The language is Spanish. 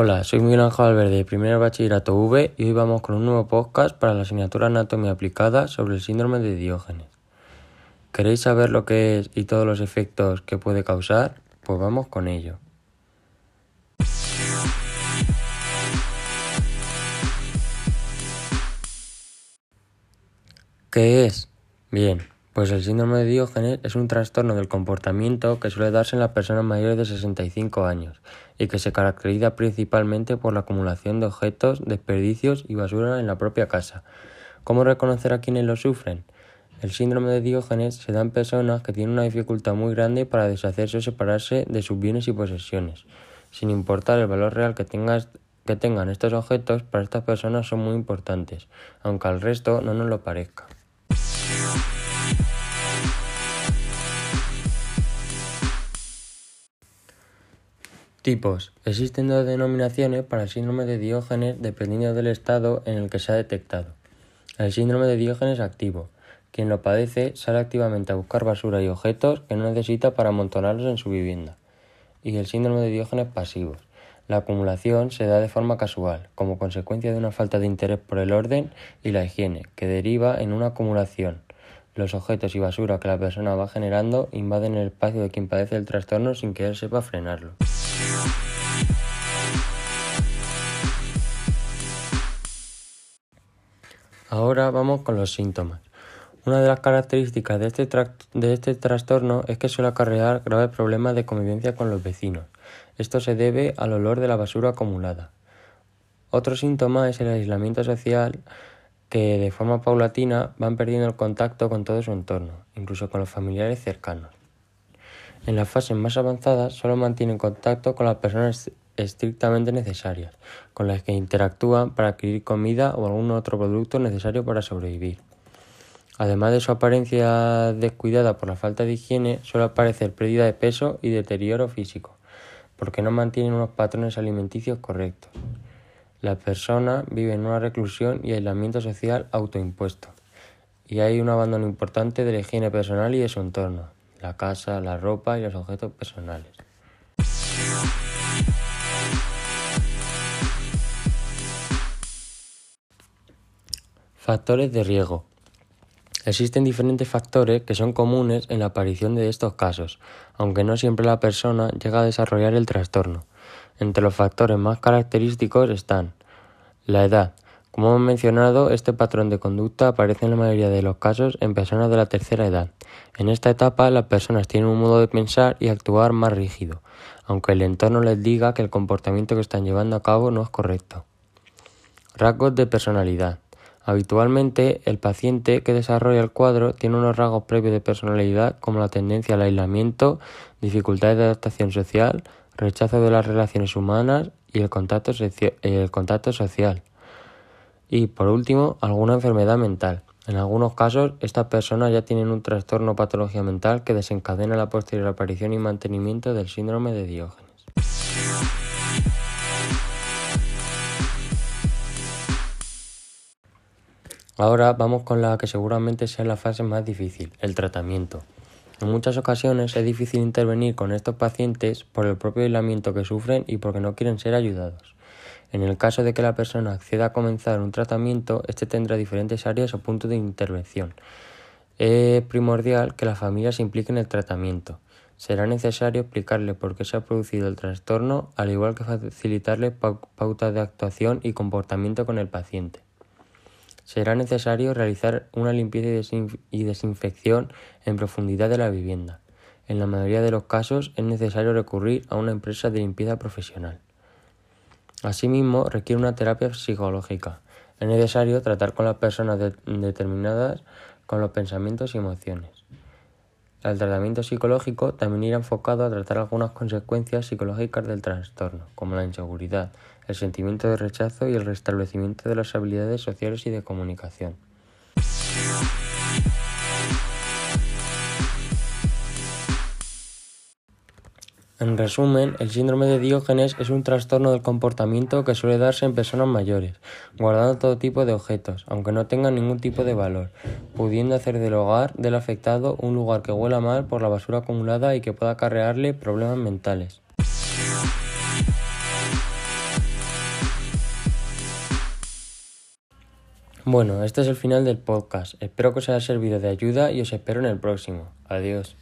Hola, soy Miguel Ángel Valverde de Primer Bachillerato V y hoy vamos con un nuevo podcast para la asignatura Anatomía Aplicada sobre el síndrome de Diógenes. ¿Queréis saber lo que es y todos los efectos que puede causar? Pues vamos con ello. ¿Qué es? Bien, pues el síndrome de Diógenes es un trastorno del comportamiento que suele darse en las personas mayores de 65 años y que se caracteriza principalmente por la acumulación de objetos, desperdicios y basura en la propia casa. ¿Cómo reconocer a quienes lo sufren? El síndrome de Diógenes se da en personas que tienen una dificultad muy grande para deshacerse o separarse de sus bienes y posesiones. Sin importar el valor real que, que tengan estos objetos, para estas personas son muy importantes, aunque al resto no nos lo parezca. Tipos. Existen dos denominaciones para el síndrome de Diógenes dependiendo del estado en el que se ha detectado. El síndrome de Diógenes activo. Quien lo padece sale activamente a buscar basura y objetos que no necesita para amontonarlos en su vivienda. Y el síndrome de Diógenes pasivo. La acumulación se da de forma casual, como consecuencia de una falta de interés por el orden y la higiene, que deriva en una acumulación. Los objetos y basura que la persona va generando invaden el espacio de quien padece el trastorno sin que él sepa frenarlo. Ahora vamos con los síntomas. Una de las características de este, de este trastorno es que suele acarrear graves problemas de convivencia con los vecinos. Esto se debe al olor de la basura acumulada. Otro síntoma es el aislamiento social que de forma paulatina van perdiendo el contacto con todo su entorno, incluso con los familiares cercanos. En las fases más avanzadas solo mantienen contacto con las personas estrictamente necesarias, con las que interactúan para adquirir comida o algún otro producto necesario para sobrevivir. Además de su apariencia descuidada por la falta de higiene, suele aparecer pérdida de peso y deterioro físico, porque no mantienen unos patrones alimenticios correctos. La persona vive en una reclusión y aislamiento social autoimpuesto, y hay un abandono importante de la higiene personal y de su entorno, la casa, la ropa y los objetos personales. Factores de riesgo. Existen diferentes factores que son comunes en la aparición de estos casos, aunque no siempre la persona llega a desarrollar el trastorno. Entre los factores más característicos están la edad. Como hemos mencionado, este patrón de conducta aparece en la mayoría de los casos en personas de la tercera edad. En esta etapa las personas tienen un modo de pensar y actuar más rígido, aunque el entorno les diga que el comportamiento que están llevando a cabo no es correcto. Rasgos de personalidad. Habitualmente, el paciente que desarrolla el cuadro tiene unos rasgos previos de personalidad como la tendencia al aislamiento, dificultades de adaptación social, rechazo de las relaciones humanas y el contacto, el contacto social. Y por último, alguna enfermedad mental. En algunos casos, estas personas ya tienen un trastorno o patología mental que desencadena la posterior aparición y mantenimiento del síndrome de Diógenes. Ahora vamos con la que seguramente sea la fase más difícil, el tratamiento. En muchas ocasiones es difícil intervenir con estos pacientes por el propio aislamiento que sufren y porque no quieren ser ayudados. En el caso de que la persona acceda a comenzar un tratamiento, este tendrá diferentes áreas o puntos de intervención. Es primordial que la familia se implique en el tratamiento. Será necesario explicarle por qué se ha producido el trastorno, al igual que facilitarle pautas de actuación y comportamiento con el paciente. Será necesario realizar una limpieza y desinfección en profundidad de la vivienda. En la mayoría de los casos es necesario recurrir a una empresa de limpieza profesional. Asimismo, requiere una terapia psicológica. Es necesario tratar con las personas determinadas con los pensamientos y emociones. El tratamiento psicológico también irá enfocado a tratar algunas consecuencias psicológicas del trastorno, como la inseguridad, el sentimiento de rechazo y el restablecimiento de las habilidades sociales y de comunicación. En resumen, el síndrome de Diógenes es un trastorno del comportamiento que suele darse en personas mayores, guardando todo tipo de objetos, aunque no tengan ningún tipo de valor, pudiendo hacer del hogar del afectado un lugar que huela mal por la basura acumulada y que pueda acarrearle problemas mentales. Bueno, este es el final del podcast. Espero que os haya servido de ayuda y os espero en el próximo. Adiós.